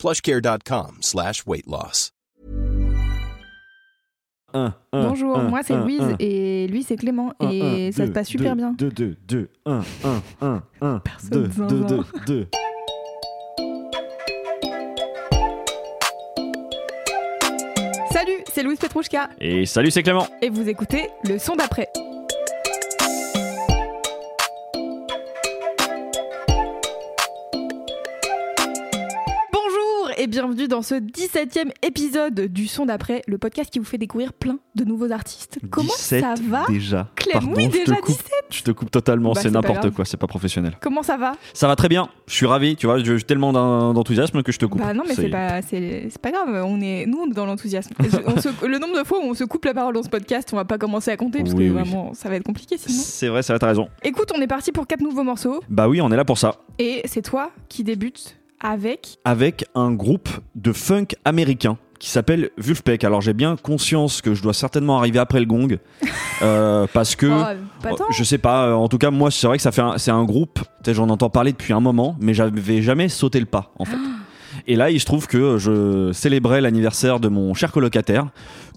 plushcare.com slash weight loss. Bonjour, un, moi c'est un, Louise un, et lui c'est Clément un, et un, ça se deux, passe super deux, bien. 2, 2, 2, 1, 1, 1, 1, Personne 2, 2, zinzin. 2, 2. Salut, c'est Louise Petrouchka Et salut, c'est Clément. et vous écoutez le son d'après. Et bienvenue dans ce 17e épisode du son d'après, le podcast qui vous fait découvrir plein de nouveaux artistes. Comment 17 ça va déjà Clem, Pardon, oui, je te déjà coupe, 17 Je te coupe totalement, Bah, c'est n'importe quoi, c'est pas professionnel. Comment ça va Ça va très bien, je suis ravi, tu vois, j'ai tellement d'en- d'enthousiasme que je te coupe. Bah non, mais c'est pas, pas grave. On est, nous, on est dans l'enthousiasme. Le nombre de fois où on se coupe la parole dans ce podcast, on va pas commencer à compter parce Oui, que oui. vraiment, ça va être compliqué sinon. C'est vrai, ça va, t'as raison. Écoute, on est parti pour quatre nouveaux morceaux Bah oui, on est là pour ça. et c'est toi qui débutes avec. Avec un groupe de funk américain qui s'appelle Vulfpeck. Alors j'ai bien conscience que je dois certainement arriver après le gong. euh, parce que... Oh, pas tant. Je sais pas, euh, en tout cas moi c'est vrai que ça fait c'est un groupe, j'en entends parler depuis un moment, mais j'avais jamais sauté le pas en fait. Et là il se trouve que je célébrais l'anniversaire de mon cher colocataire,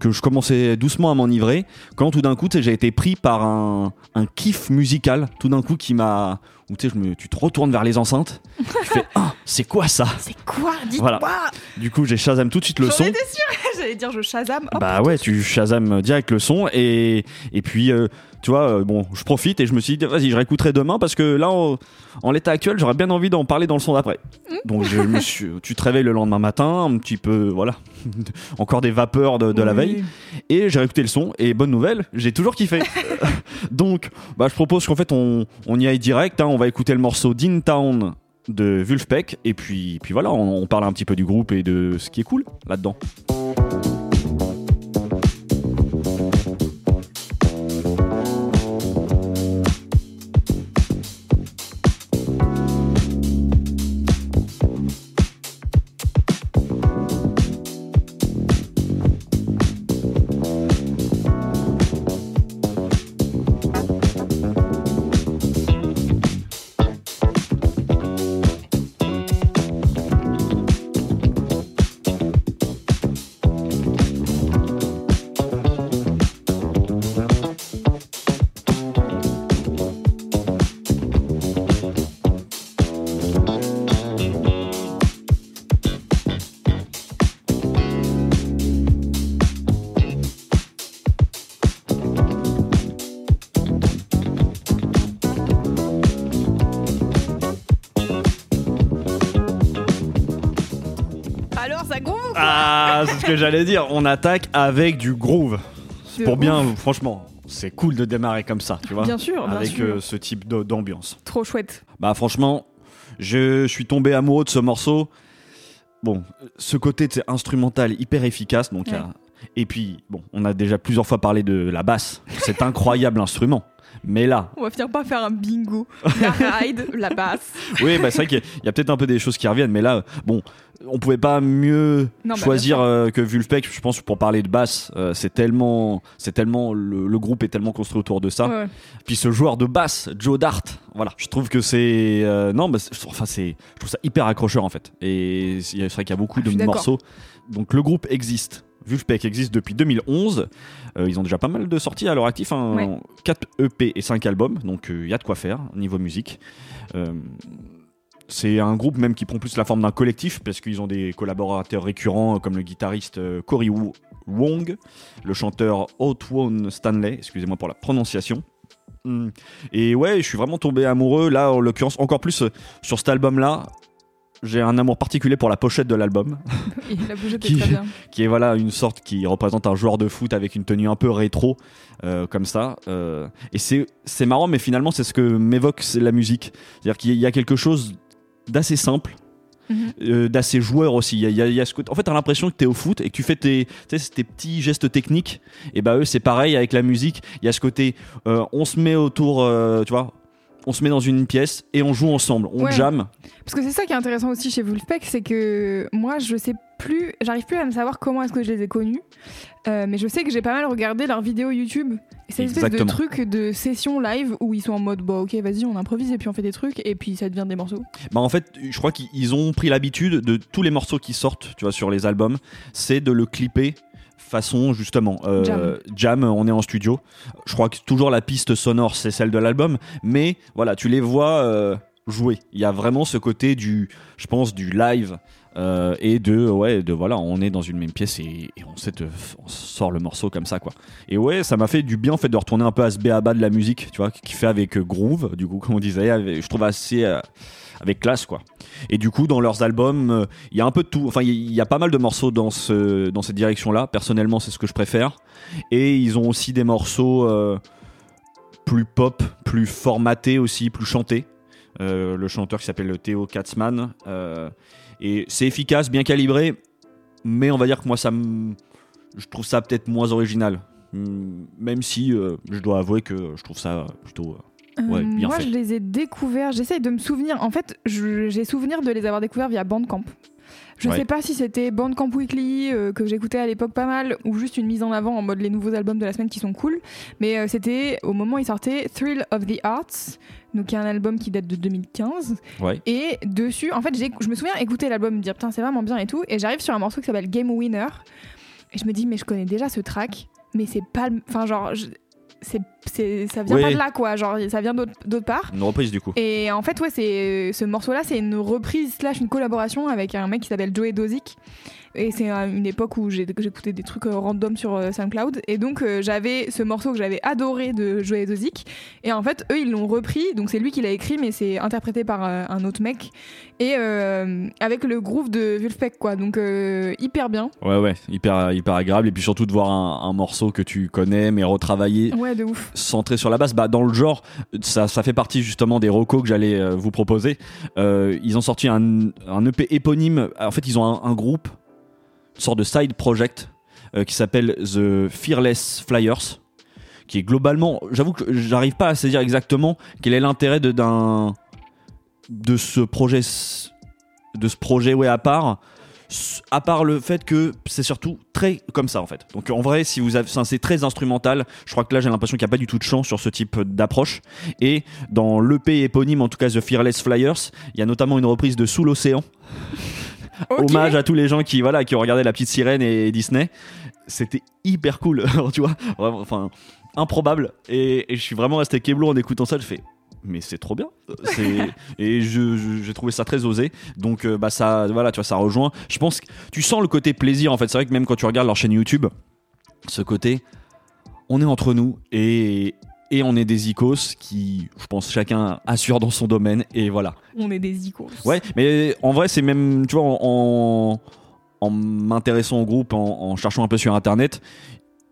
que je commençais doucement à m'enivrer, quand tout d'un coup j'ai été pris par un, un kiff musical, tout d'un coup qui m'a... où tu sais, je me- tu te retournes vers les enceintes, tu fais ah c'est quoi ça? C'est quoi? Dites-moi Voilà. Du coup j'ai Shazam tout de suite le son. étais sûre J'allais dire je Shazam. Hop. Bah ouais, tu Shazam direct le son et et puis euh, tu vois euh, bon, je profite et je me suis dit vas-y, je réécouterai demain parce que là en, en l'état actuel, j'aurais bien envie d'en parler dans le son d'après. Donc je me suis tu te réveilles le lendemain matin, un petit peu voilà, encore des vapeurs de, de la veille et j'ai réécouté le son et bonne nouvelle, j'ai toujours kiffé. Donc bah je propose qu'en fait on on y aille direct, hein, on va écouter le morceau d'In Town de Vulfpeck et puis puis voilà, on, on parle un petit peu du groupe et de ce qui est cool là-dedans. Que j'allais dire. On attaque avec du groove. Pour bien, franchement, c'est cool de démarrer comme ça, tu vois. Bien sûr, bien Avec sûr. euh, ce type de- d'ambiance. Trop chouette. Bah, franchement, je suis tombé amoureux de ce morceau. Bon, ce côté tu sais, instrumental hyper efficace, donc Ouais. Et puis, bon, on a déjà plusieurs fois parlé de la basse. C'est incroyable instrument. Mais là, On va finir par faire un bingo. La ride, la basse. oui, bah, c'est vrai qu'il y a- peut-être un peu des choses qui reviennent, mais là, bon, on pouvait pas mieux Non, bah, choisir euh, que Vulfpeck. Je pense pour parler de basse, euh, c'est tellement, c'est tellement le, le groupe est tellement construit autour de ça. Ouais. Puis ce joueur de basse, Joe Dart, voilà, je trouve que c'est, euh, non, bah, enfin c'est, je trouve ça hyper accrocheur en fait. Et c'est vrai qu'il y a beaucoup Ah, de morceaux. Donc le groupe existe. Vulfpeck existe depuis 2011. Euh, ils ont déjà pas mal de sorties à leur actif, hein, Ouais. 4 EP et 5 albums, donc il y a de quoi faire niveau musique. Euh, c'est un groupe même qui prend plus la forme d'un collectif parce qu'ils ont des collaborateurs récurrents euh, comme le guitariste euh, Cory Wong, le chanteur Outwon Stanley, excusez-moi pour la prononciation. Hmm. Et ouais, je suis vraiment tombé amoureux là, en l'occurrence, encore plus euh, sur cet album-là. J'ai un amour particulier pour la pochette de l'album, la bougeette Qui- est très bien. qui est voilà une sorte qui représente un joueur de foot avec une tenue un peu rétro, euh, comme ça. euh, et c'est marrant, mais finalement c'est ce que m'évoque la musique. C'est-à-dire qu'il y a quelque chose d'assez simple, euh, d'assez joueur aussi. Il y a, il y a- ce côté- En fait, t'as l'impression que t'es au foot et que tu fais tes, tu sais, tes petits gestes techniques. Et bah eux, c'est pareil avec la musique. Il y a ce côté, euh, on se met autour, euh, tu vois, on se met dans une pièce et on joue ensemble, on Ouais. jam. Parce que c'est ça qui est intéressant aussi chez Wolfpack, c'est que moi, je sais plus, j'arrive plus à me savoir comment est-ce que je les ai connus, Euh, mais je sais que j'ai pas mal regardé leurs vidéos YouTube. C'est une espèce de truc de session live où ils sont en mode, bon, ok, vas-y, on improvise et puis on fait des trucs et puis ça devient des morceaux. Bah en fait, je crois qu'ils ont pris l'habitude de tous les morceaux qui sortent, tu vois, sur les albums, c'est de le clipper façon justement euh, Jam. jam, on est en studio. Je crois que toujours la piste sonore c'est celle de l'album, mais voilà, tu les vois euh, jouer. Il y a vraiment ce côté du, je pense, du live. euh, et de ouais de voilà on est dans une même pièce et, et on, sait te- on sort le morceau comme ça quoi et ouais ça m'a fait du bien en fait de retourner un peu à ce béaba de la musique tu vois qui fait avec groove du coup comme on disait avec- je trouve assez avec classe quoi. Et du coup dans leurs albums euh, il y a un peu de tout. Enfin il y, a pas mal de morceaux dans ce dans cette direction là personnellement c'est ce que je préfère. Et ils ont aussi des morceaux euh, plus pop plus formatés aussi plus chantés. Euh, le chanteur qui s'appelle Théo Katzmann et c'est efficace bien calibré mais on va dire que moi ça je trouve ça peut-être moins original. Même si je dois avouer que je trouve ça plutôt Ouais, bien moi, fait. je les ai découverts, j'essaye de me souvenir. En fait, j'ai souvenir de les avoir découverts via Bandcamp. Je Ouais. sais pas si c'était Bandcamp Weekly euh, que j'écoutais à l'époque pas mal ou juste une mise en avant en mode les nouveaux albums de la semaine qui sont cool. Mais euh, c'était au moment où il sortait Thrill of the Arts, donc qui est un album qui date de 2015. ouais Et dessus, en fait, je me souviens écouter l'album, me dire putain, c'est vraiment bien et tout. Et j'arrive sur un morceau qui s'appelle Game Winner. Et je me dis, mais je connais déjà ce track, mais c'est pas. le- Enfin, genre, je- c'est, c'est, ça vient Oui. pas de là, quoi. Genre, ça vient d'autre, d'autre part. une reprise du coup Et en fait, ouais, c'est, ce morceau-là, c'est une reprise slash une collaboration avec un mec qui s'appelle Joey Dozick. Et c'est une époque où j'écoutais des trucs euh, random sur euh, SoundCloud. Et donc, euh, j'avais ce morceau que j'avais adoré de Joey Dozick. Et en fait, eux, ils l'ont repris. Donc, c'est lui qui l'a écrit, mais c'est interprété par un autre mec. Et euh, avec le groove de Vulfpeck, quoi. Donc, euh, hyper bien. Ouais, ouais, hyper, hyper agréable. Et puis surtout de voir un, un morceau que tu connais, mais retravaillé, Ouais, de ouf. centré sur la basse. Bah, dans le genre, ça, ça fait partie justement des recos que j'allais vous proposer. Euh, ils ont sorti un, un EP éponyme. En fait, ils ont un, un groupe, sorte de side project, euh, qui s'appelle The Fearless Flyers. Qui est globalement, j'avoue que j'arrive pas à saisir exactement quel est l'intérêt de, d'un, de ce projet, de ce projet ouais, à part. À part le fait que c'est surtout très comme ça en fait. Donc en vrai, si vous avez, c'est très instrumental. Je crois que là j'ai l'impression qu'il n'y a pas du tout de chance sur ce type d'approche. Et dans l'EP éponyme, en tout cas The Fearless Flyers, il y a notamment une reprise de Sous l'océan. Hommage à tous les gens qui voilà qui ont regardé La Petite Sirène et Disney. C'était hyper cool, tu vois. Vraiment, enfin improbable. Et, et je suis vraiment resté keblo en écoutant ça. Je fais mais c'est trop bien. Et j'ai trouvé ça très osé. Donc euh, bah ça, voilà, tu vois, ça rejoint. Je pense que tu sens le côté plaisir en fait. C'est vrai que même quand tu regardes leur chaîne YouTube, ce côté, on est entre nous et et on est des icos qui, je pense, chacun assure dans son domaine et voilà. On est des icônes. Ouais, mais en vrai, c'est même, tu vois, en, m'intéressant au groupe, en, en cherchant un peu sur internet,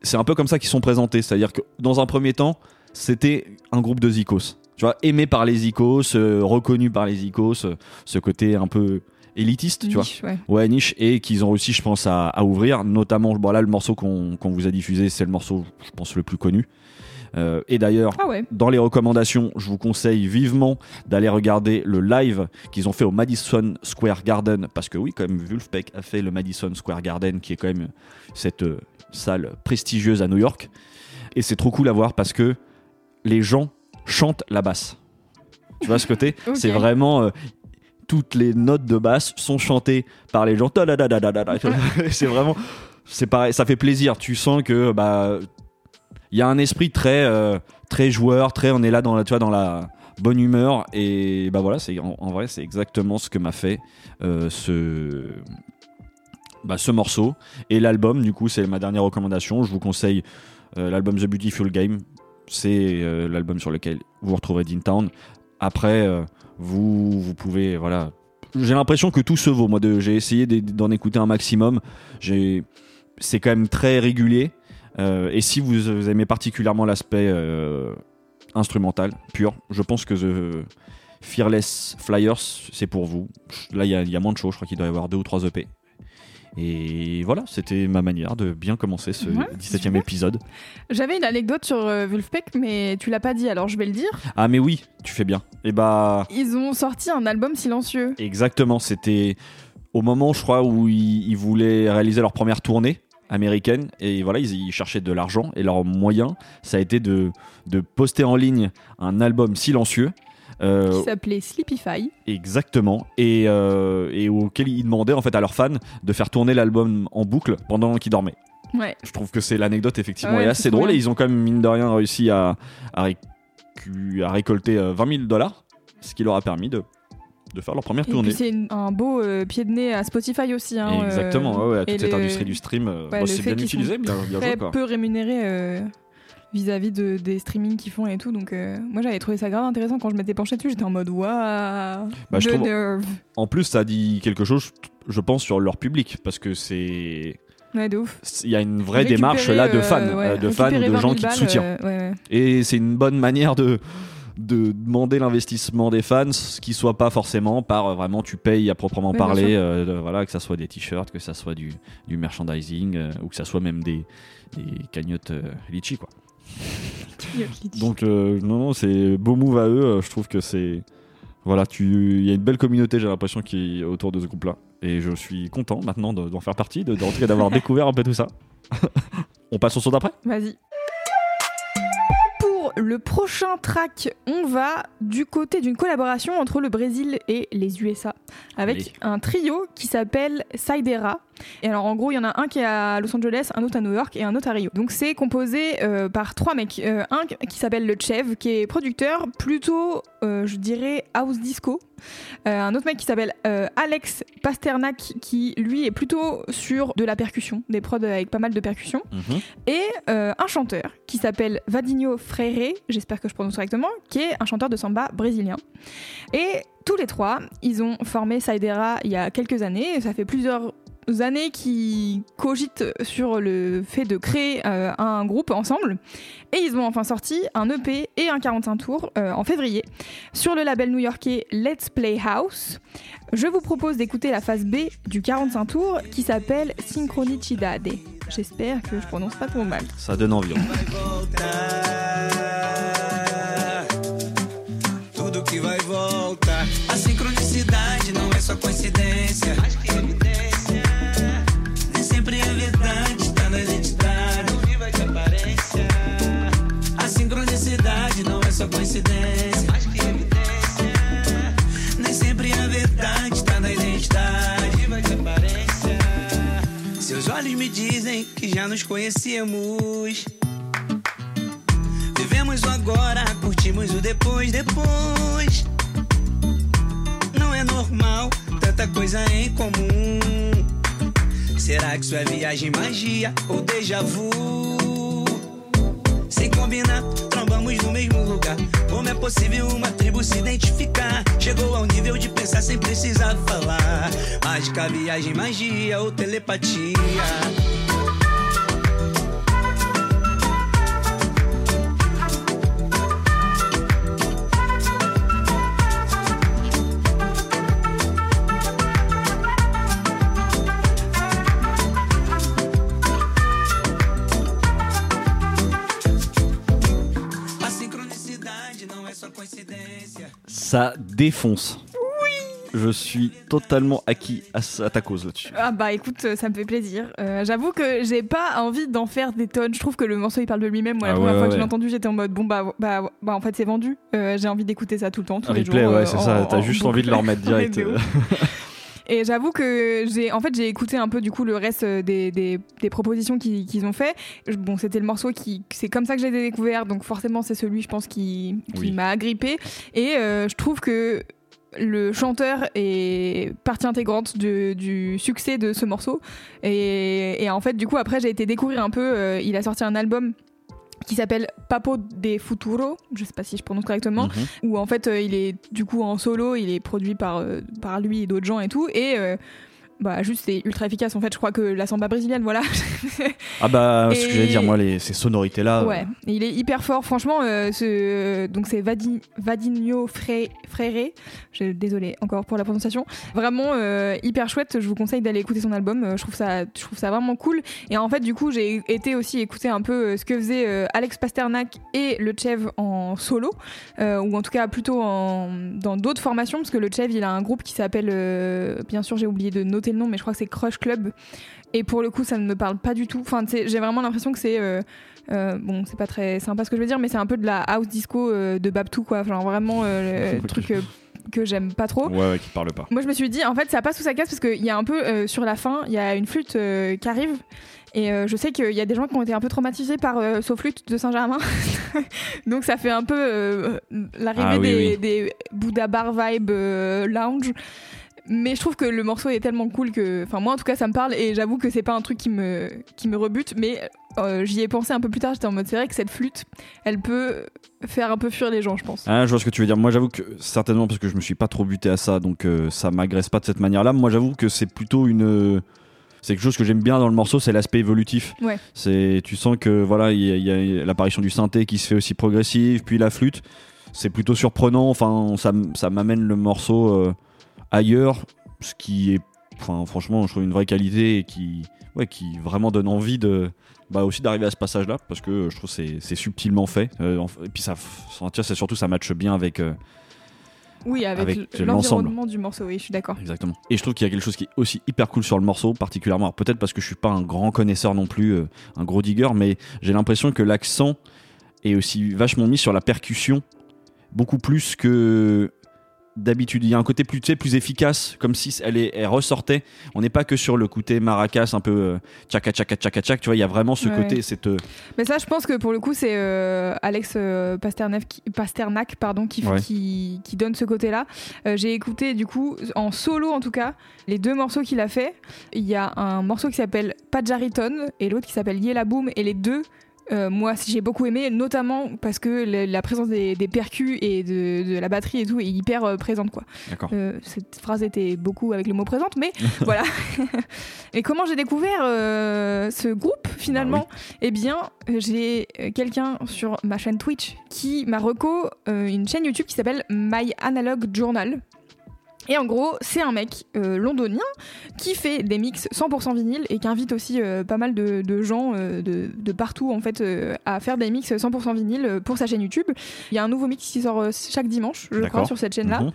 c'est un peu comme ça qu'ils sont présentés. C'est-à-dire que dans un premier temps, c'était un groupe de zikos. Tu vois, aimé par les zikos, euh, reconnu par les zikos, euh, ce côté un peu élitiste, tu vois. Niche, ouais. Ouais, niche, et qu'ils ont réussi, je pense, à, à ouvrir. Notamment, bon, là, le morceau qu'on qu'on vous a diffusé, c'est le morceau, je pense, le plus connu. Euh, et d'ailleurs, Ah ouais. dans les recommandations, je vous conseille vivement d'aller regarder le live qu'ils ont fait au Madison Square Garden. Parce que oui, quand même, Wolfpack a fait le Madison Square Garden, qui est quand même cette euh, salle prestigieuse à New York. Et c'est trop cool à voir parce que les gens chantent la basse. Tu vois ce côté. C'est vraiment... euh, toutes les notes de basse sont chantées par les gens. C'est vraiment... C'est pareil, ça fait plaisir. Tu sens que... bah il y a un esprit très euh, très joueur, très on est là dans la tu vois dans la bonne humeur. Et bah voilà c'est en, vrai c'est exactement ce que m'a fait euh, ce bah, ce morceau. Et l'album du coup c'est ma dernière recommandation. Je vous conseille euh, l'album The Beautiful Game. C'est l'album sur lequel vous retrouverez Dean Town. Après vous vous pouvez voilà. J'ai l'impression que tout se vaut. Moi j'ai essayé d'e- d'en écouter un maximum. C'est quand même très régulier et si vous, vous aimez particulièrement l'aspect euh, instrumental pur, je pense que The Fearless Flyers, c'est pour vous. Là, il y, a- il y a moins de choses, je crois qu'il doit y avoir deux ou trois EP. Et voilà, c'était ma manière de bien commencer ce Ouais, 17e super. épisode. J'avais une anecdote sur euh, Wolfpack, mais tu l'as pas dit, alors je vais le dire. Ah, mais oui, tu fais bien. Et bah. Ils ont sorti un album silencieux. Exactement, c'était au moment, je crois, où ils, ils voulaient réaliser leur première tournée américaine et voilà, ils, ils cherchaient de l'argent et leur moyen, ça a été de, de poster en ligne un album silencieux. euh, qui s'appelait Sleepify. exactement et, euh, et auquel ils demandaient en fait à leurs fans de faire tourner l'album en boucle pendant qu'ils dormaient. Ouais. Je trouve que c'est l'anecdote effectivement Ouais, est assez drôle bien. et ils ont quand même mine de rien réussi à, à, récu- à récolter euh, 20 000 dollars, ce qui leur a permis de, de faire leur première Et tournée. c'est un beau euh, pied de nez à Spotify aussi. hein, Exactement, euh, ouais, ouais, et toute cette le- industrie du stream, euh, ouais, bon, le c'est fait bien utilisé, bien, bien Très joué peu rémunérés euh, vis-à-vis de, des streamings qu'ils font et tout. Donc euh, moi j'avais trouvé ça grave intéressant quand je m'étais penchée dessus. J'étais en mode waouh, Bah, nerve. En plus, ça dit quelque chose, je pense, sur leur public, parce que c'est. Ouais, de ouf. Il y a une vraie Récupérer, démarche là de euh, fans, ouais, euh, de fans, de 20 gens 000 qui te soutiennent. euh, ouais. Et c'est une bonne manière de, de demander l'investissement des fans, ce qui soit pas forcément par euh, vraiment tu payes à proprement parler, euh, voilà, que ça soit des t-shirts, que ça soit du, du merchandising, euh, ou que ça soit même des, des cagnottes litchi quoi. Donc non, non, c'est beau move à eux. Je trouve que c'est voilà, tu, il y a une belle communauté. J'ai l'impression qui est autour de ce groupe-là, et je suis content maintenant de- d'en faire partie, de, d'avoir découvert un peu tout ça. On passe au son d'après? Vas-y. Pour le prochain track, on va du côté d'une collaboration entre le Brésil et les USA avec Allez. un trio qui s'appelle Sidera. Et alors en gros, il y en a un qui est à Los Angeles, un autre à New York et un autre à Rio. Donc c'est composé euh, par trois mecs. Euh, un qui s'appelle le Chev, qui est producteur plutôt, euh, je dirais, house disco. Un autre mec qui s'appelle Alex Pasternak, qui lui est plutôt sur de la percussion, des prods avec pas mal de percussions et euh, un chanteur qui s'appelle Vadinho Freire, j'espère que je prononce correctement, qui est un chanteur de samba brésilien. Et tous les trois, ils ont formé Saidera il y a quelques années, et ça fait plusieurs années qu'ils cogitent sur le fait de créer euh, un groupe ensemble. Et ils ont enfin sorti un EP et un 45 tours euh, en février sur le label new-yorkais Let's Play House. Je vous propose d'écouter la phase B du 45 tours qui s'appelle Synchronicidade. J'espère que je prononce pas trop mal. Ça donne envie. hein. Tudo que vai voltar. A sincronicidade não é só coincidência. Já nos conhecemos. Vivemos o agora, curtimos o depois, depois. Não é normal, tanta coisa em comum. Será que isso é viagem, magia ou déjà vu? Sem combinar, trombamos no mesmo lugar. Como é possível uma tribo se identificar? Chegou ao nível de pensar sem precisar falar. Mágica, viagem, magia ou telepatia. Ça défonce. Je suis totalement acquis à, à ta cause là-dessus. Ah bah écoute, euh, ça me fait plaisir. Euh, J'avoue que j'ai pas envie d'en faire des tonnes. Je trouve que le morceau il parle de lui-même. Moi, la Ah première ouais, fois ouais, que je l'ai ouais. entendu, j'étais en mode bon bah, bah, bah en fait c'est vendu. Euh, j'ai envie d'écouter ça tout le temps, tous les replay, jours. ouais, euh, c'est en- ça. T'as en juste boucle. envie de le remettre Ouais, direct. Et j'avoue que j'ai, en fait, j'ai écouté un peu du coup le reste euh, des, des, des propositions qu'ils ont fait. Bon, c'était le morceau qui, c'est comme ça que j'ai découvert, donc forcément c'est celui, je pense, qui, qui Oui. m'a agrippé. Et euh, je trouve que le chanteur est partie intégrante de- du succès de ce morceau. Et, et en fait, du coup, après, j'ai été découvrir un peu. euh, il a sorti un album qui s'appelle Papo de Futuro, je sais pas si je prononce correctement, Mhm. où en fait euh, il est du coup en solo, il est produit par, euh, par lui et d'autres gens et tout. Et euh, bah juste c'est ultra efficace. En fait je crois que la samba brésilienne voilà. Ah bah, ce que j'allais dire, moi, les, ces sonorités-là. ouais Et il est hyper fort. Franchement euh, ce donc c'est Vadi, Vadinho Fre- Freire. Je désolé encore pour la prononciation. Vraiment euh, hyper chouette. Je vous conseille d'aller écouter son album. Euh, je trouve ça je trouve ça vraiment cool. Et en fait du coup j'ai été aussi écouter un peu euh, ce que faisait euh, Alex Pasternak et le Chev en solo euh, ou en tout cas plutôt en, dans d'autres formations parce que le Chev il a un groupe qui s'appelle euh, bien sûr j'ai oublié de noter le nom mais je crois que c'est Crush Club et pour le coup ça ne me parle pas du tout enfin j'ai vraiment l'impression que c'est euh, euh, bon c'est pas très sympa ce que je veux dire mais c'est un peu de la house disco euh, de Babtou quoi genre vraiment le truc que j'aime pas trop Ouais, ouais, qui parle pas. moi, je me suis dit, en fait, ça passe sous sa casse parce qu'il y a un peu euh, sur la fin, il y a une flûte euh, qui arrive. Et euh, je sais qu'il y a des gens qui ont été un peu traumatisés par ce flûte de Saint-Germain. Donc ça fait un peu l'arrivée Ah oui, des, oui. des Bouddha Bar vibe lounge. Mais je trouve que le morceau est tellement cool que, enfin moi en tout cas ça me parle et j'avoue que c'est pas un truc qui me qui me rebute, mais euh, j'y ai pensé un peu plus tard. J'étais en mode c'est vrai que cette flûte, elle peut faire un peu fuir les gens, je pense. Ah, je vois ce que tu veux dire. Moi, j'avoue que certainement parce que je me suis pas trop buté à ça, donc euh, ça m'agresse pas de cette manière-là. Moi, j'avoue que c'est plutôt une. C'est quelque chose que j'aime bien dans le morceau, c'est l'aspect évolutif. Ouais. C'est, tu sens que voilà, il y, a- l'apparition du synthé qui se fait aussi progressive, puis la flûte. C'est plutôt surprenant. Enfin, ça, ça m'amène le morceau euh, ailleurs, ce qui est, enfin, franchement, je trouve une vraie qualité et qui, ouais, qui vraiment donne envie de, bah aussi d'arriver à ce passage-là parce que je trouve que c'est, c'est subtilement fait. Euh, et puis ça, c'est surtout ça matche bien avec. euh, Oui, avec, l'environnement du morceau, oui, je suis d'accord. Exactement. Et je trouve qu'il y a quelque chose qui est aussi hyper cool sur le morceau, particulièrement. alors Peut-être parce que je suis pas un grand connaisseur non plus, euh, un gros digger, mais j'ai l'impression que l'accent est aussi vachement mis sur la percussion, beaucoup plus que d'habitude. Il y a un côté plus, tu sais, plus efficace, comme si elle, est, elle ressortait. On n'est pas que sur le côté maracas, un peu euh, tchaka tchaka tchaka tchak. Tu vois, il y a vraiment ce Ouais. côté, cette. euh, Mais ça, je pense que pour le coup, c'est euh, Alex Pasternak, pardon, qui, Ouais. qui, qui donne ce côté-là. J'ai écouté, du coup, en solo en tout cas, les deux morceaux qu'il a fait. Il y a un morceau qui s'appelle Pajariton et l'autre qui s'appelle Yela Boom. Et les deux, euh, moi, j'ai beaucoup aimé, notamment parce que le- la présence des, des percus et de, de la batterie et tout est hyper euh, présente, quoi. Euh, cette phrase était beaucoup avec le mot présente, mais voilà. Et comment j'ai découvert ce groupe finalement? Eh bien, j'ai quelqu'un sur ma chaîne Twitch qui m'a reco une chaîne YouTube qui s'appelle My Analog Journal. Et en gros, c'est un mec euh, londonien qui fait des mix 100% vinyle et qui invite aussi euh, pas mal de, de gens euh, de, de partout en fait à faire des mix 100% vinyle pour sa chaîne YouTube. Il y a un nouveau mix qui sort chaque dimanche, je crois, sur cette chaîne-là. Mhm.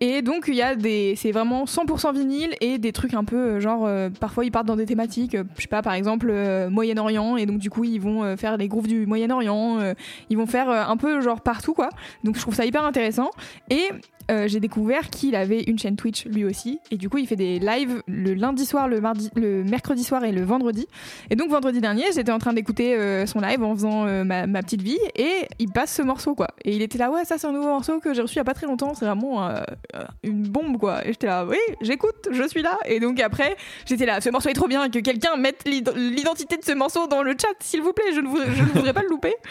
Et donc il y a des, c'est vraiment 100% vinyle et des trucs un peu genre parfois ils partent dans des thématiques, je sais pas par exemple Moyen-Orient et donc du coup ils vont faire les grooves du Moyen-Orient, ils vont faire un peu genre partout quoi. Donc je trouve ça hyper intéressant et euh, j'ai découvert qu'il avait une chaîne Twitch lui aussi et du coup il fait des lives le lundi soir, le mardi, le mercredi soir et le vendredi. Et donc vendredi dernier j'étais en train d'écouter euh, son live en faisant euh, ma, petite vie et il passe ce morceau quoi. Et il était là ouais ça c'est un nouveau morceau que j'ai reçu il y a pas très longtemps, c'est vraiment une bombe quoi. Et j'étais là oui j'écoute, je suis là. Et donc après j'étais là ce morceau est trop bien que quelqu'un mette l'id- l'identité de ce morceau dans le chat s'il vous plaît, je ne voudrais pas le louper.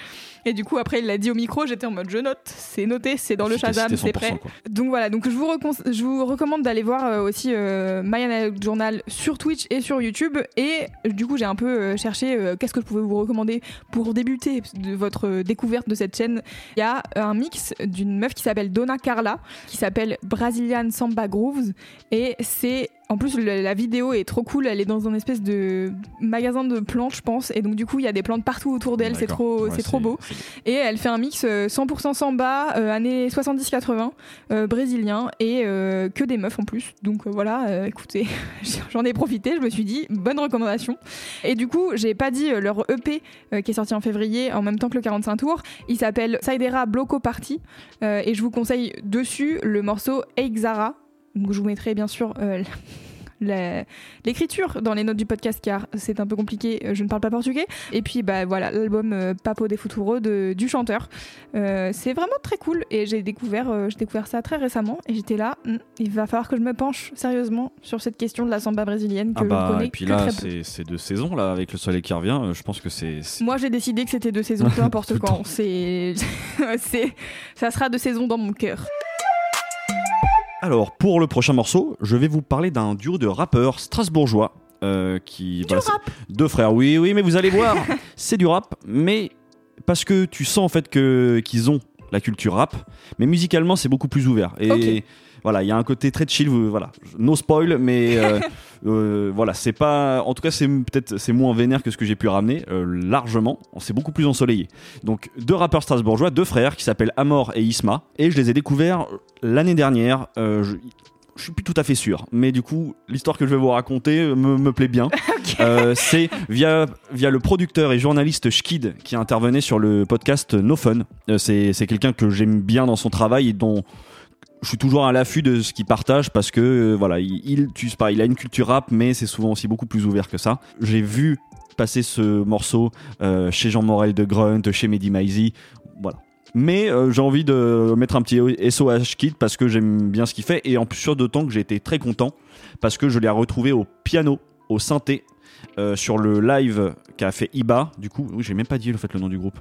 Et du coup après il l'a dit au micro, j'étais en mode je note, c'est noté, c'est dans le C'était- Shazam, c'est 100%, prêt. quoi. Donc voilà, donc je vous, je vous recommande d'aller voir euh, aussi euh, My Analog Journal sur Twitch et sur YouTube. Et euh, du coup, j'ai un peu euh, cherché qu'est-ce que je pouvais vous recommander pour débuter de votre découverte de cette chaîne. Il y a un mix d'une meuf qui s'appelle Donna Carla, qui s'appelle Brazilian Samba Grooves. Et c'est. En plus, la vidéo est trop cool. Elle est dans un espèce de magasin de plantes, je pense. Et donc, du coup, il y a des plantes partout autour d'elle. C'est trop, Ouais, c'est trop beau. Et elle fait un mix euh, 100% samba, euh, années 70-80, euh, brésilien, et euh, que des meufs en plus. Donc euh, voilà, euh, écoutez, j'en ai profité, je me suis dit, bonne recommandation. Et du coup, j'ai pas dit euh, leur EP euh, qui est sorti en février, en même temps que le 45 tours. Il s'appelle Saidera Bloco Party, euh, et je vous conseille dessus le morceauEixara. Donc je vous mettrai bien sûr euh, l'écriture dans les notes du podcast car c'est un peu compliqué, euh, je ne parle pas portugais. Et puis bah voilà, l'album euh, Papo des Futuro de, du chanteur. Euh, c'est vraiment très cool et j'ai découvert, euh, j'ai découvert ça très récemment et j'étais là, hmm, il va falloir que je me penche sérieusement sur cette question de la samba brésilienne que Ah je bah, connais et puis que là, c'est c'est de saison, là, avec le soleil qui revient. Je pense que c'est. Moi j'ai décidé que c'était de saison, peu importe quand. C'est, ça sera de saison dans mon cœur. Alors, pour le prochain morceau, je vais vous parler d'un duo de rappeurs strasbourgeois. euh, qui c'est- deux frères oui oui mais vous allez voir c'est du rap mais parce que tu sens en fait que qu'ils ont la culture rap mais musicalement c'est beaucoup plus ouvert et. Voilà il y a un côté très chill voilà. No spoil mais euh, euh, voilà c'est pas en tout cas c'est peut-être c'est moins vénère que ce que j'ai pu ramener euh, largement. C'est beaucoup plus ensoleillé. Donc deux rappeurs strasbourgeois deux frères qui s'appellent Amor et Isma et je les ai découverts l'année dernière. Je, je suis plus tout à fait sûr, mais du coup, l'histoire que je vais vous raconter me, me plaît bien. Euh, c'est via, via le producteur et journaliste Schkid qui intervenait sur le podcast No Fun. Euh, c'est c'est quelqu'un que j'aime bien dans son travail et dont je suis toujours à l'affût de ce qu'il partage parce que euh, voilà, il, il, tu pas, il a une culture rap, mais c'est souvent aussi beaucoup plus ouvert que ça. J'ai vu passer ce morceau euh, chez Jean Morel de Grunt, chez Mehdi Maizi, voilà. Mais euh, j'ai envie de mettre un petit SOH kit parce que j'aime bien ce qu'il fait et en plus sur d'autant que j'ai été très content parce que je l'ai retrouvé au piano, au synthé, sur le live qu'a fait Iba. Du coup, j'ai même pas dit fait le nom du groupe.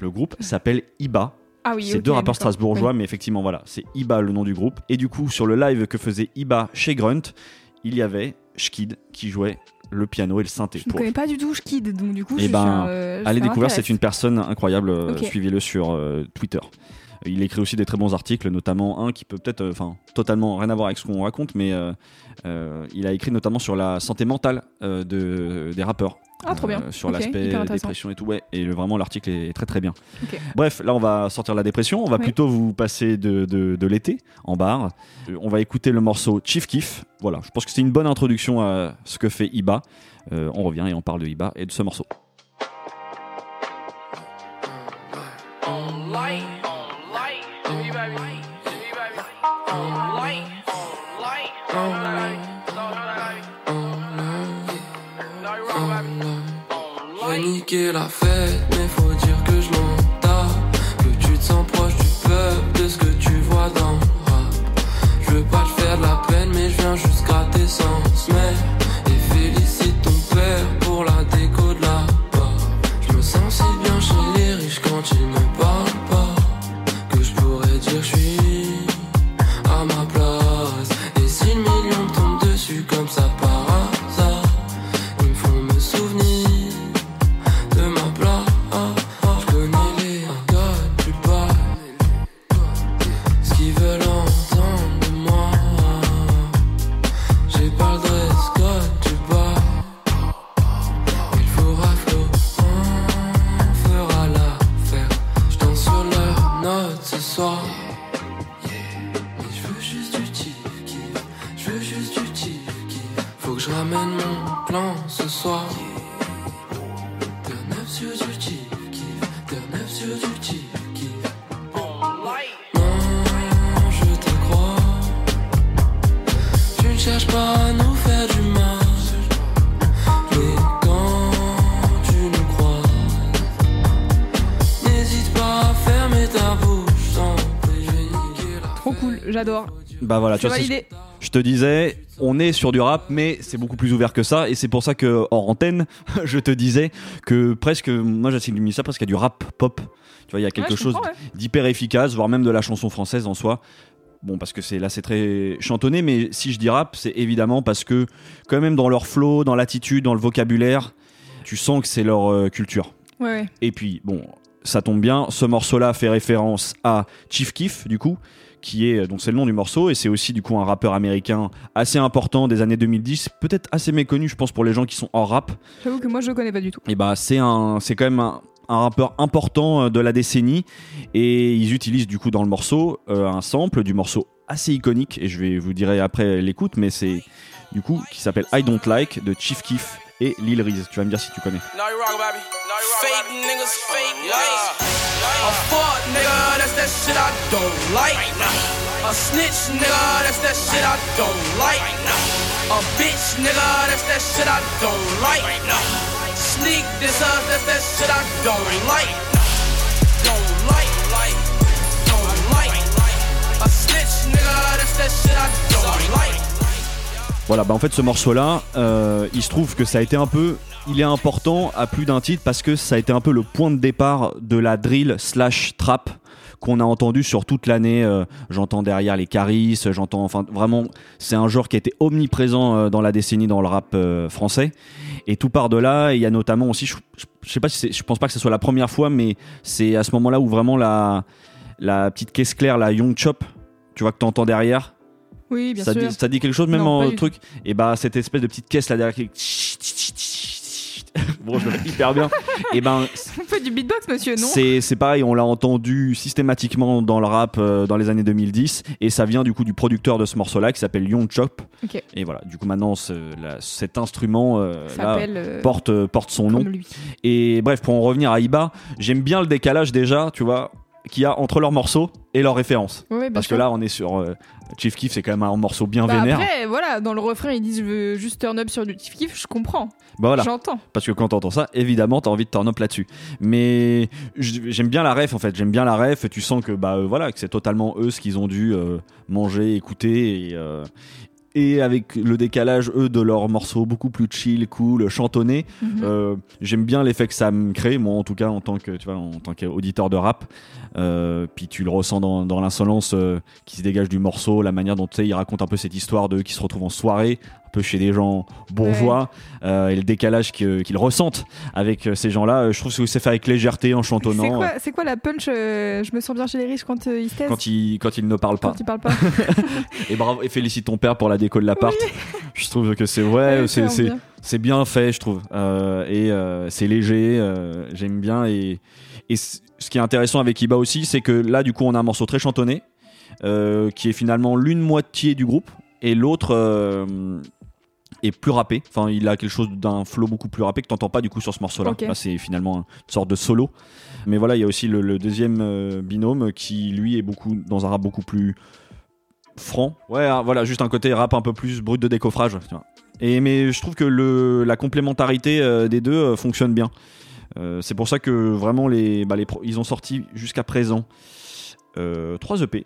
Le groupe s'appelle Iba. Ah oui, C'est deux rappeurs strasbourgeois, mais effectivement, voilà, c'est Iba le nom du groupe. Et du coup, sur le live que faisait Iba chez Grunt, il y avait Schkid qui jouait le piano et le synthé. Je ne connais pas du tout Schkid, donc du coup, Eh je ben, suis euh, Allez découvrir, c'est une personne incroyable. euh. Suivez-le sur euh, Twitter. Il écrit aussi des très bons articles, notamment un qui peut peut-être, euh, enfin, totalement rien à voir avec ce qu'on raconte, mais il a écrit notamment sur la santé mentale de, des rappeurs. Ah, trop bien. Euh, sur Ok, l'aspect dépression et tout, ouais. Et le- vraiment, l'article est, très très bien. Bref, là, on va sortir de la dépression. On va Oui. plutôt vous passer de, de- de l'été en bar. Euh, On va écouter le morceau Chief Kiff. Voilà, je pense que c'est une bonne introduction à ce que fait Iba. Euh, on revient et on parle de Iba et de ce morceau. on light, on light, niqué la fête, mais faut dire que je m'en tape. Que tu te sens proche du peuple, de ce que tu vois dans le rap. Je veux pas te faire de la peine, mais je viens juste gratter sans. Et Faut que je ramène mon plan ce soir. Terre neuf sur du kiff kiff. Terre neuf sur du kiff kiff. Non, je te crois. Tu ne cherches pas à nous faire du mal. Mais quand tu nous croises, n'hésite pas à fermer ta bouche. Sans Trop cool, j'adore. Bah voilà, tu vois. Je te disais, on est sur du rap, mais c'est beaucoup plus ouvert que ça, et c'est pour ça que hors antenne, je te disais que presque, moi j'assimile ça presque à du rap pop. Tu vois, il y a quelque Ouais, chose ouais. d'hyper efficace, voire même de la chanson française en soi. Bon, parce que c'est là, c'est très chantonné, mais si je dis rap, c'est évidemment parce que quand même dans leur flow, dans l'attitude, dans le vocabulaire, tu sens que c'est leur euh, culture. Ouais, ouais. Et puis, bon, ça tombe bien, ce morceau-là fait référence à Chief Keef, du coup, qui est, donc c'est le nom du morceau, et c'est aussi, du coup, un rappeur américain assez important des années 2010, peut-être assez méconnu, je pense, pour les gens qui sont hors rap. J'avoue que moi je le connais pas du tout. Et bah, c'est un, c'est quand même un, un rappeur important euh, de la décennie, et ils utilisent, du coup, dans le morceau, euh, un sample du morceau assez iconique, et je vais vous dire après l'écoute, mais c'est, du coup, qui s'appelle I Don't Like de Chief Keef et Lil Reese. Tu vas me dire si tu connais. Fake niggas, fake yeah. A fuck nigga, that's that shit I don't like. A snitch nigga, that's that shit I don't like. A bitch nigga, that's that shit I don't like. Sneak this up, that's that shit I don't like. Don't like, like, don't like. A snitch nigga, that's that shit I don't like. Voilà, bah en fait ce morceau-là, euh, il se trouve que ça a été un peu, il est important à plus d'un titre parce que ça a été un peu le point de départ de la drill slash trap qu'on a entendu sur toute l'année. Euh, j'entends derrière les Caris, j'entends, enfin vraiment, c'est un genre qui a été omniprésent euh, dans la décennie dans le rap français. Et tout part de là. Il y a notamment aussi, je, je- sais pas si je pense pas que ce soit la première fois, mais c'est à ce moment-là où vraiment la la petite caisse claire, la Young Chop, tu vois que t'entends derrière. Oui, bien ça, sûr. dit, ça dit quelque chose même Non, en truc et bah cette espèce de petite caisse là derrière qui bon je le fais hyper bien. Et ben On fait du beatbox, monsieur, non? c'est c'est pareil on l'a entendu systématiquement dans le rap euh, dans les années 2010 et ça vient du coup du producteur de ce morceau là qui s'appelle Young Chop. Ok. et voilà du coup maintenant cet instrument euh, là, euh, porte porte son nom. lui. et bref, pour en revenir à Iba, j'aime bien le décalage déjà, tu vois, qu'il y a entre leurs morceaux et leurs références. Bien Parce que là, on est sur euh, Chief Keef, c'est quand même un morceau bien Bah vénère. après, voilà, dans le refrain, ils disent je veux juste turn up sur du kiff kiff, je comprends. Bah voilà, J'entends. parce que quand t'entends ça, évidemment, t'as envie de turn up là-dessus. Mais j- j'aime bien la ref en fait, j'aime bien la ref. Tu sens que bah euh, voilà, que c'est totalement eux ce qu'ils ont dû euh, manger, écouter et. euh, et avec le décalage, eux, de leurs morceaux beaucoup plus chill, cool, chantonnés, Mhm. Euh, j'aime bien l'effet que ça me crée, moi en tout cas en tant que tu vois, en tant qu'auditeur de rap. Euh, puis tu le ressens dans, dans l'insolence euh, qui se dégage du morceau, la manière dont tu sais, il raconte un peu cette histoire de qui se retrouvent en soirée, peu chez des gens bourgeois, euh, et le décalage qu'ils ressentent avec euh, ces gens-là. Euh, Je trouve que c'est fait avec légèreté en chantonnant. c'est quoi la punch euh, Je me sens bien chez les riches quand euh, ils se Quand il, quand il ne parle pas. Quand ils parlent pas. Et bravo, et félicite ton père pour la déco de l'appart. Je trouve que c'est vrai, Ouais, c'est, bien fait, je trouve. Et c'est léger, j'aime bien. Et, et ce qui est intéressant avec Iba aussi, c'est que là, du coup, on a un morceau très chantonné, qui est finalement l'une moitié du groupe, et l'autre est plus rappé. Enfin, il a quelque chose d'un flow beaucoup plus rappé que t'entends pas du coup sur ce morceau-là. Là, c'est finalement une sorte de solo. Mais voilà, il y a aussi le, le deuxième euh, binôme qui, lui, est beaucoup dans un rap beaucoup plus franc. Ouais, ah, voilà, juste un côté rap un peu plus brut de décoffrage. Et mais je trouve que le, la complémentarité euh, des deux euh, fonctionne bien. C'est pour ça que vraiment les, bah, les pro- ils ont sorti jusqu'à présent euh, 3 EP.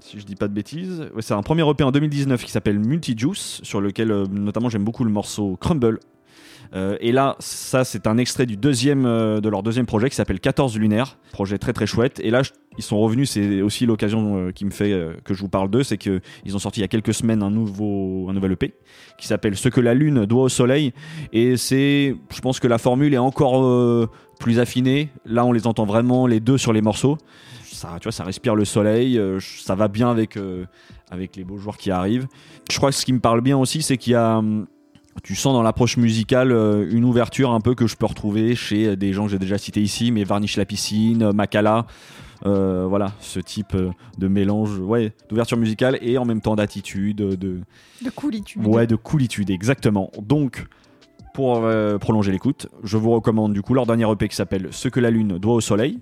Si je dis pas de bêtises, c'est un premier EP en 2019 qui s'appelle Multijuice, sur lequel euh, notamment j'aime beaucoup le morceau Crumble. Euh, et là, ça c'est un extrait du deuxième euh, de leur deuxième projet qui s'appelle 14 lunaire, projet très très chouette. Et là, ils sont revenus, c'est aussi l'occasion qui me fait que je vous parle d'eux, c'est que ils ont sorti il y a quelques semaines un nouveau un nouvel EP qui s'appelle Ce que la lune doit au soleil. Et c'est, je pense que la formule est encore plus affinée. Là, on les entend vraiment les deux sur les morceaux. Ça, tu vois, ça respire le soleil. euh, ça va bien avec euh, avec les beaux joueurs qui arrivent. Je crois que ce qui me parle bien aussi, c'est qu'il y a hum, tu sens dans l'approche musicale euh, une ouverture un peu que je peux retrouver chez des gens que j'ai déjà cités ici, mais Varnish la piscine, Makala, euh, voilà, ce type de mélange, ouais, d'ouverture musicale et en même temps d'attitude, de, De coolitude. ouais, de coolitude, exactement. Donc, pour euh, prolonger l'écoute, je vous recommande du coup leur dernier EP qui s'appelle Ce que la lune doit au soleil.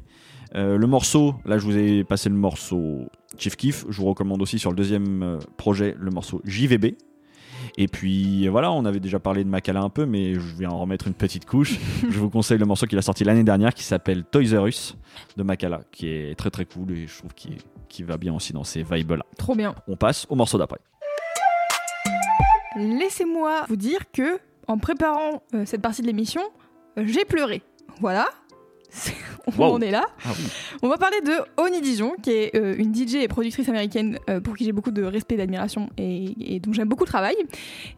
Euh, le morceau, là je vous ai passé le morceau Chief Kiff, je vous recommande aussi sur le deuxième euh, projet le morceau JVB. Et puis voilà, on avait déjà parlé de Makala un peu, mais je vais en remettre une petite couche. je vous conseille le morceau qu'il a sorti l'année dernière qui s'appelle Toys R Us de Makala, qui est très très cool et je trouve qu'il va bien aussi dans ces vibes-là. Trop bien. On passe au morceau d'après. Laissez-moi vous dire que, en préparant euh, cette partie de l'émission, euh, j'ai pleuré. Voilà. On en est là. Ah oui. On va parler de Oni Dijon, qui est euh, une DJ et productrice américaine euh, pour qui j'ai beaucoup de respect et d'admiration et, et dont j'aime beaucoup le travail.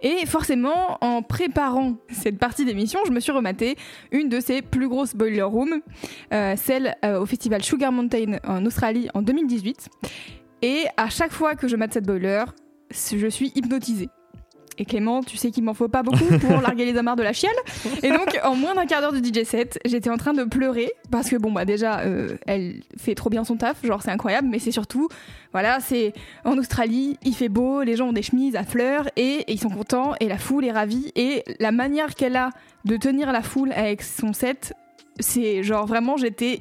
Et forcément, en préparant cette partie d'émission, je me suis rematé une de ses plus grosses boiler rooms, euh, celle au festival Sugar Mountain en Australie en 2018. Et à chaque fois que je mate cette boiler, je suis hypnotisée. Et Clément, tu sais qu'il m'en faut pas beaucoup pour larguer les amarres de la chienne. Et donc, en moins d'un quart d'heure de DJ set, j'étais en train de pleurer parce que bon bah déjà, euh, elle fait trop bien son taf, genre c'est incroyable, mais c'est surtout, voilà, c'est en Australie, il fait beau, les gens ont des chemises à fleurs et, et ils sont contents et la foule est ravie. Et la manière qu'elle a de tenir la foule avec son set, c'est genre vraiment j'étais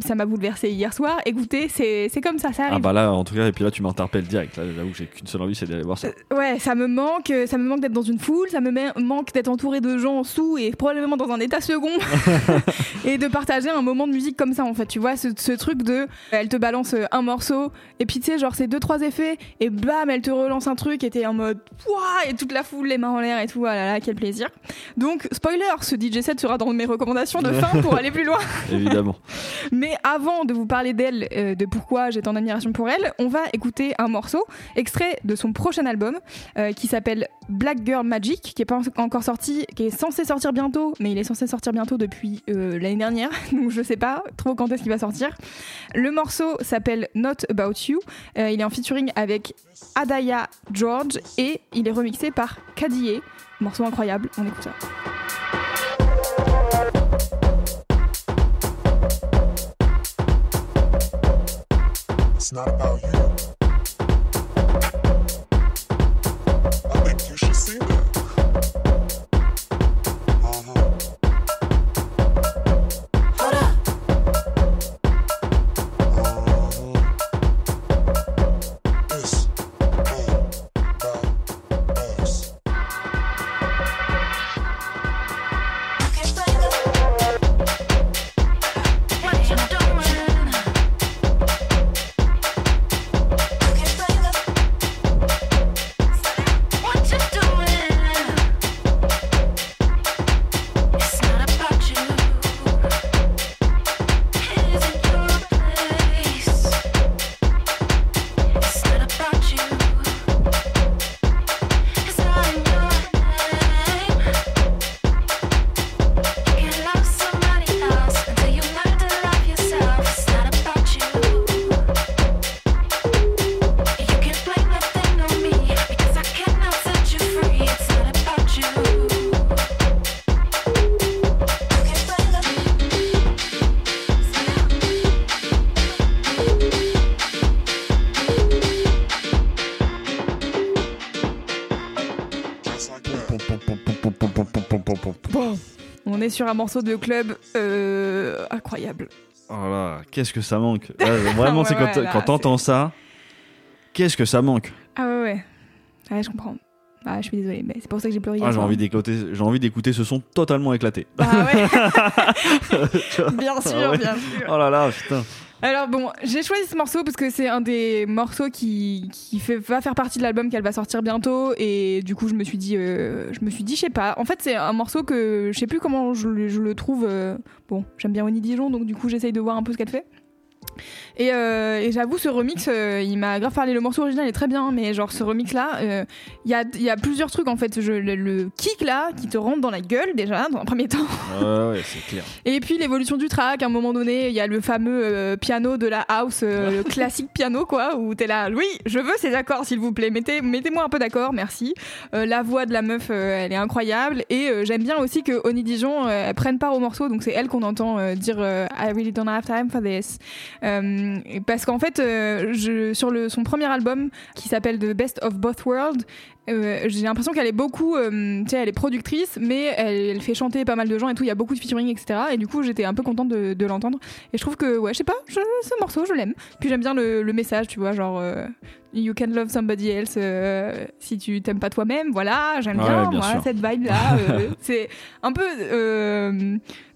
ça m'a bouleversé hier soir. Écoutez, c'est comme ça, ça Ah arrive. bah là, en tout cas, et puis là, tu m'interpelles direct. Là, j'avoue que j'ai qu'une seule envie, c'est d'aller voir ça. Ouais, ça me manque, euh, ça me manque d'être dans une foule, ça me ma- manque d'être entouré de gens sous et probablement dans un état second et de partager un moment de musique comme ça en fait. Tu vois, ce, ce truc de, elle te balance euh, un morceau et puis tu sais, genre c'est deux trois effets et bam, elle te relance un truc et t'es en mode Ouah et toute la foule les mains en l'air et tout. Ah là là, quel plaisir. Donc spoiler, ce DJ set sera dans mes recommandations de fin pour aller plus loin. Évidemment. Mais avant de vous parler d'elle, euh, de pourquoi j'ai tant d'admiration pour elle, on va écouter un morceau extrait de son prochain album euh, qui s'appelle Black Girl Magic, qui est pas en- encore sorti, qui est censé sortir bientôt, mais il est censé sortir bientôt depuis euh, l'année dernière, donc je sais pas trop quand est-ce qu'il va sortir. Le morceau s'appelle Not About You. Il est en featuring avec Adaya George et il est remixé par Kadie. Morceau incroyable, on écoute ça. Not about you. On est sur un morceau de club euh, incroyable. Oh là, qu'est-ce que ça manque. Là, vraiment, Ouais, c'est quand, ouais, là, quand t'entends ça, qu'est-ce que ça manque. Ah ouais, ouais. Ouais, je comprends. Ah, je suis désolée, mais c'est pour ça que j'ai pleuré. Ah, j'ai envie d'écouter, j'ai envie d'écouter ce son totalement éclaté. Ah ouais. bien sûr, Ah ouais. bien sûr. Oh là là, putain. Alors bon, j'ai choisi ce morceau parce que c'est un des morceaux qui, va faire partie de l'album qu'elle va sortir bientôt et du coup je me suis dit, euh, je me suis dit, je sais pas. En fait c'est un morceau que je sais plus comment je, le- je le trouve. euh, bon, j'aime bien Winnie Dijon donc du coup j'essaye de voir un peu ce qu'elle fait. Et, euh, et j'avoue, ce remix, euh, il m'a grave parlé. Le morceau original est très bien, mais genre ce remix-là, euh, il y, a, il y a plusieurs trucs en fait. Je, le, le kick là, qui te rentre dans la gueule déjà, dans un premier temps. Ouais, c'est clair. Et puis l'évolution du track, à un moment donné, il y a le fameux piano de la house, le classique piano quoi, où t'es là, oui, je veux ces accords s'il vous plaît, mettez, mettez-moi un peu d'accord, merci. La voix de la meuf, elle est incroyable, et j'aime bien aussi que Oni Dijon prenne part au morceau, donc c'est elle qu'on entend dire I really don't have time for this. Euh, parce qu'en fait, euh, je, sur le, son premier album qui s'appelle The Best of Both Worlds, euh, j'ai l'impression qu'elle est beaucoup, euh, tu sais, elle est productrice, mais elle, elle fait chanter pas mal de gens et tout. Il y a beaucoup de featuring, etc. Et du coup, j'étais un peu contente de, de l'entendre. Et je trouve que, ouais, je sais pas, je- ce morceau, je l'aime. Puis j'aime bien le, le message, tu vois, genre euh, You can love somebody else si tu t'aimes pas toi-même. Voilà, j'aime Ouais, bien, bien cette vibe-là. euh, c'est un peu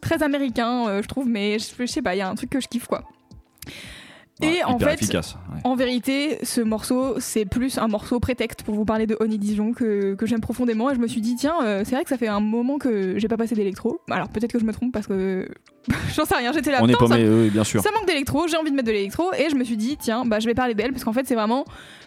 très américain, je trouve, mais je, je sais pas, il y a un truc que je kiffe, quoi. Et Ouais, en fait, efficace. ouais. en vérité, ce morceau, c'est plus un morceau prétexte pour vous parler de Honey Dijon que, que j'aime profondément. Et je me suis dit, tiens, euh, c'est vrai que ça fait un moment que j'ai pas passé d'électro. Alors peut-être que je me trompe parce que j'en sais rien, j'étais là. On est Putain, ça- oui, bien sûr. ça manque d'électro, j'ai envie de mettre de l'électro et je me suis dit tiens bah je vais parler d'elle parce qu'en fait c'est vraiment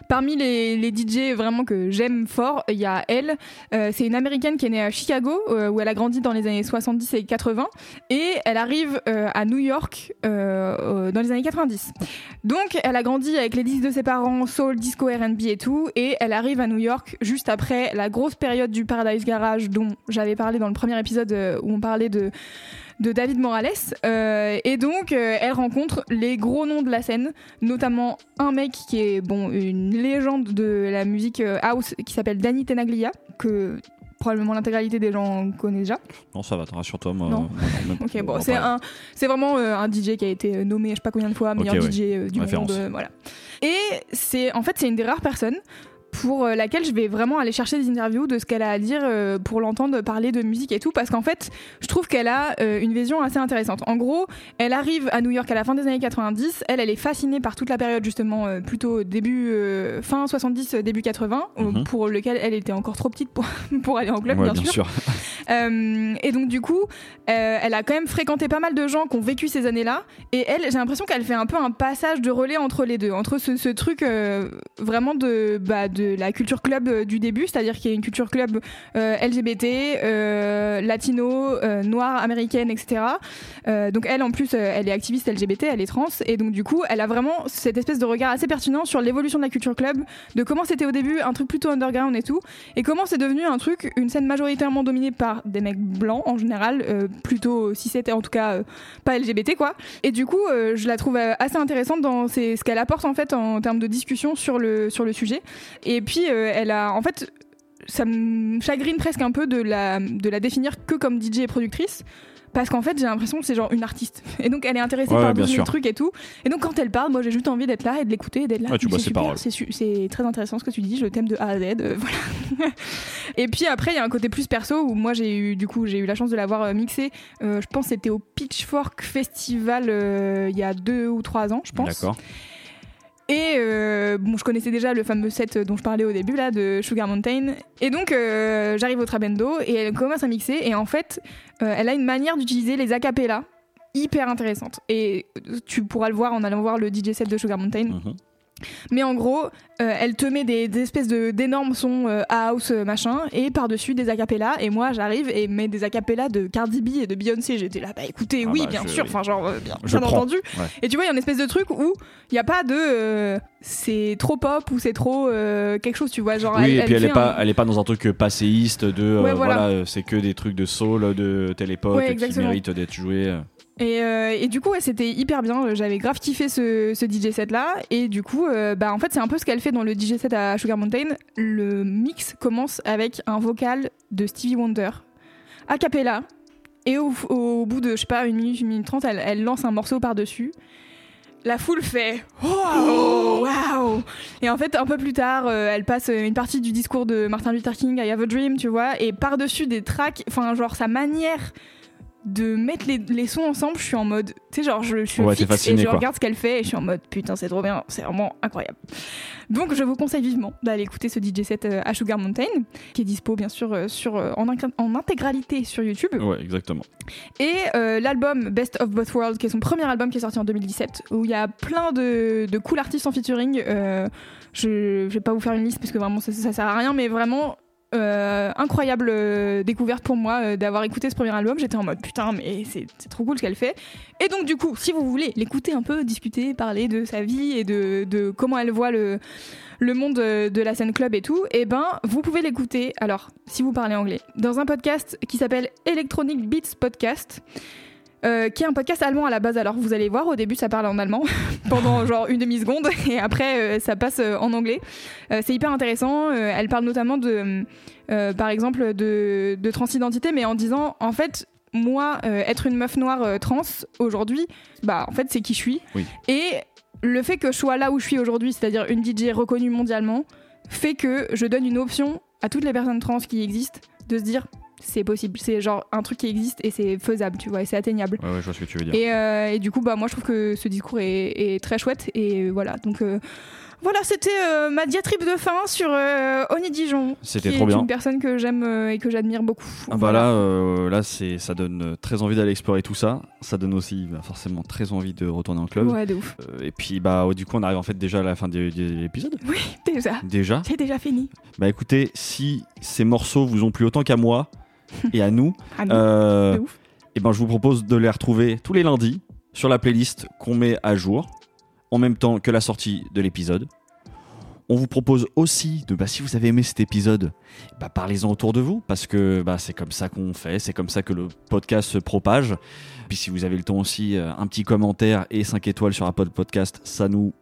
parmi les, DJ vraiment que j'aime fort il y a elle. Euh, c'est une américaine qui est née à Chicago euh, où elle a grandi dans les années 70 et 80 et elle arrive euh, à New York dans les années 90 donc elle a grandi avec les disques de ses parents soul disco R&B et tout et elle arrive à New York juste après la grosse période du Paradise Garage dont j'avais parlé dans le premier épisode où on parlait de de David Morales. Euh, et donc, euh, elle rencontre les gros noms de la scène, notamment un mec qui est bon une légende de la musique euh, house qui s'appelle Danny Tenaglia, que probablement l'intégralité des gens connaissent déjà. Non, ça va, rassure-toi. Moi, Non. moi, Ok, on bon, c'est un, c'est vraiment euh, un DJ qui a été nommé, je sais pas combien de fois, meilleur. DJ du Référence. monde, voilà. Et c'est, en fait, c'est une des rares personnes pour euh, laquelle je vais vraiment aller chercher des interviews de ce qu'elle a à dire euh, pour l'entendre parler de musique et tout, parce qu'en fait, je trouve qu'elle a euh, une vision assez intéressante. En gros, elle arrive à New York à la fin des années 90. Elle, elle est fascinée par toute la période justement plutôt début euh, fin 70, euh, début 80, euh, Mhm. pour lequel elle était encore trop petite pour, pour aller en club, Ouais, bien, sûr. Euh, et donc du coup, euh, elle a quand même fréquenté pas mal de gens qui ont vécu ces années-là. Et elle, j'ai l'impression qu'elle fait un peu un passage de relais entre les deux, entre ce, ce truc vraiment de, bah, de la culture club euh, du début, c'est-à-dire qu'il y a une culture club euh, LGBT, euh, latino, noire, américaine, etc. Donc elle, en plus, elle est activiste LGBT, elle est trans, et donc du coup, elle a vraiment cette espèce de regard assez pertinent sur l'évolution de la culture club, de comment c'était au début un truc plutôt underground et tout, et comment c'est devenu un truc, une scène majoritairement dominée par des mecs blancs en général, plutôt si c'était en tout cas pas LGBT quoi. Et du coup, je la trouve assez intéressante dans ce qu'elle apporte en fait en termes de discussion sur le sujet. Et puis euh, elle a en fait ça me chagrine presque un peu de la, de la définir que comme DJ et productrice. Parce qu'en fait, j'ai l'impression que c'est genre une artiste. Et donc, elle est intéressée Ouais, par tous les trucs et tout. Et donc, quand elle parle, moi, j'ai juste envie d'être là et de l'écouter et d'être là. Ouais, tu c'est très intéressant ce que tu dis. Je t'aime de A à Z. euh, voilà. et puis après, il y a un côté plus perso où moi, j'ai eu, du coup, j'ai eu la chance de l'avoir euh, mixé. Euh, je pense que c'était au Pitchfork Festival euh, il y a deux ou trois ans, je pense. D'accord. Et euh, je connaissais déjà le fameux set dont je parlais au début là de Sugar Mountain. Et donc euh, j'arrive au Trabendo et elle commence à mixer et en fait euh, elle a une manière d'utiliser les acapellas hyper intéressante. Et tu pourras le voir en allant voir le DJ set de Sugar Mountain. Mhm. Mais en gros, euh, elle te met des, des espèces de d'énormes sons euh, house euh, machin et par-dessus des acapellas et moi j'arrive et mets des acapellas de Cardi B et de Beyoncé. J'étais là bah écoutez, Ah oui, bah, bien je- sûr, enfin genre euh, bien, entendu. Ouais. Et tu vois, il y a une espèce de truc où il n'y a pas de c'est trop pop ou c'est trop quelque chose, tu vois, genre Oui, elle, et puis elle fait est pas, un- elle est pas dans un truc passéiste de Ouais, voilà, voilà. c'est que des trucs de soul de telle époque Ouais, qui méritent d'être joués. Euh. Et, du coup, c'était hyper bien. J'avais grave kiffé ce, DJ set là. Et du coup, euh, bah, en fait, c'est un peu ce qu'elle fait dans le DJ set à Sugar Mountain. Le mix commence avec un vocal de Stevie Wonder, a cappella. Et au, bout de, je sais pas, une minute, une minute trente, elle, lance un morceau par-dessus. La foule fait Waouh Waouh Et en fait, un peu plus tard, euh, elle passe une partie du discours de Martin Luther King, I Have a Dream, tu vois, et par-dessus des tracks, enfin, genre sa manière de mettre les, les sons ensemble, je suis en mode, tu sais, genre, je, je suis Ouais, fixe fasciné, et je quoi. regarde ce qu'elle fait et je suis en mode, putain, c'est trop bien, c'est vraiment incroyable. Donc, je vous conseille vivement d'aller écouter ce DJ set euh, à Sugar Mountain, qui est dispo, bien sûr, euh, sur, euh, en, en intégralité sur YouTube. Ouais, exactement. Et euh, l'album Best of Both Worlds, qui est son premier album qui est sorti en 2017, où il y a plein de, de cool artistes en featuring. Euh, je, je vais pas vous faire une liste parce que vraiment ça, ça sert à rien, mais vraiment euh, incroyable euh, découverte pour moi euh, d'avoir écouté ce premier album. J'étais en mode putain, mais c'est trop cool ce qu'elle fait. Et donc, du coup, si vous voulez l'écouter un peu, discuter, parler de sa vie et de, comment elle voit le, monde de la scène club et tout, et ben vous pouvez l'écouter, alors si vous parlez anglais, dans un podcast qui s'appelle Electronic Beats Podcast. Euh, qui est un podcast allemand à la base. Alors vous allez voir, au début ça parle en allemand pendant genre une demi-seconde et après euh, ça passe euh, en anglais. Euh, c'est hyper intéressant. Elle parle notamment de, par exemple, de, de transidentité, mais en disant en fait, moi, être une meuf noire trans aujourd'hui, bah en fait c'est qui je suis. Oui. Et le fait que je sois là où je suis aujourd'hui, c'est-à-dire une DJ reconnue mondialement, fait que je donne une option à toutes les personnes trans qui existent de se dire c'est possible, c'est genre un truc qui existe et c'est faisable, tu vois, et c'est atteignable. Ouais, ouais, je vois ce que tu veux dire. Et, euh, et du coup, bah moi je trouve que ce discours est, est très chouette et voilà. Donc euh, voilà, c'était euh, ma diatribe de fin sur Oni Dijon. C'était trop est bien. une personne que j'aime et que j'admire beaucoup. Ah bah Voilà. là, là c'est, ça donne très envie d'aller explorer tout ça. Ça donne aussi bah, forcément très envie de retourner en club. Ouais, de ouf. Et puis bah du coup on arrive en fait déjà à la fin de, de l'épisode. Oui, déjà. Déjà. C'est déjà fini. Bah écoutez, si ces morceaux vous ont plu autant qu'à moi et à nous, euh, et ben je vous propose de les retrouver tous les lundis sur la playlist qu'on met à jour en même temps que la sortie de l'épisode. On vous propose aussi de, bah, si vous avez aimé cet épisode, bah, parlez-en autour de vous, parce que bah, c'est comme ça qu'on fait, c'est comme ça que le podcast se propage. Puis si vous avez le temps aussi, euh, un petit commentaire et 5 étoiles sur Apple Podcast, ça nous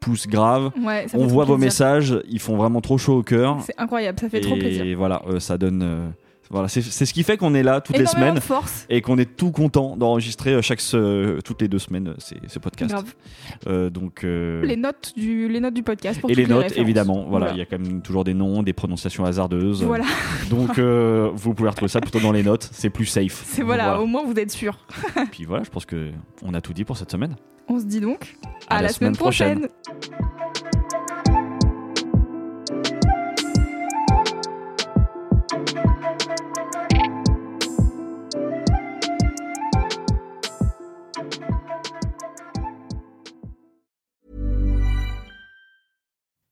pouce grave. Ouais, On voit vos messages, ils font vraiment trop chaud au cœur. C'est incroyable, ça fait trop Et plaisir. voilà, euh, ça donne. euh, voilà, c'est ce qui fait qu'on est là toutes les semaines et qu'on est tout content d'enregistrer euh, chaque se- toutes les deux semaines euh, ces, ces podcasts. Euh, donc euh, Les notes du, les notes du podcast pour et les notes évidemment. Voilà, Voilà. il y a quand même toujours des noms, des prononciations hasardeuses. Voilà, Donc euh, vous pouvez retrouver ça plutôt dans les notes, c'est plus safe. c'est voilà, au moins vous êtes sûr. Puis voilà, je pense que on a tout dit pour cette semaine. On se dit donc À à, la la, semaine semaine prochaine. prochaine.